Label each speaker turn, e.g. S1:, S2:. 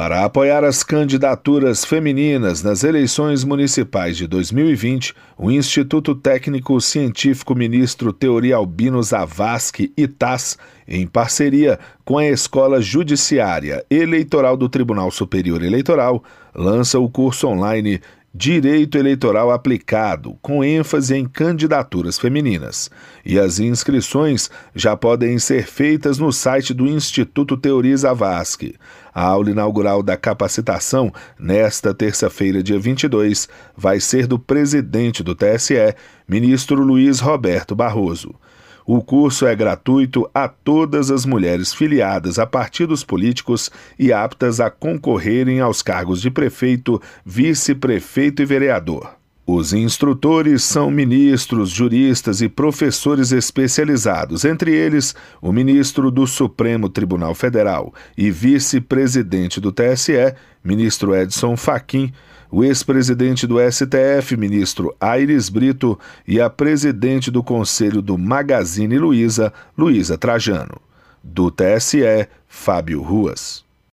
S1: Para apoiar as candidaturas femininas nas eleições municipais de 2020, o Instituto Técnico Científico Ministro Teoria Albino Zavascki ITAS, em parceria com a Escola Judiciária Eleitoral do Tribunal Superior Eleitoral, lança o curso online Direito Eleitoral Aplicado, com ênfase em candidaturas femininas. E as inscrições já podem ser feitas no site do Instituto Teoria Zavascki. A aula inaugural da capacitação, nesta terça-feira, dia 22, vai ser do presidente do TSE, ministro Luiz Roberto Barroso. O curso é gratuito a todas as mulheres filiadas a partidos políticos e aptas a concorrerem aos cargos de prefeito, vice-prefeito e vereador. Os instrutores são ministros, juristas e professores especializados, entre eles o ministro do Supremo Tribunal Federal e vice-presidente do TSE, ministro Edson Fachin, o ex-presidente do STF, ministro Aires Brito, e a presidente do Conselho do Magazine Luiza, Luísa Trajano. Do TSE, Fábio Ruas.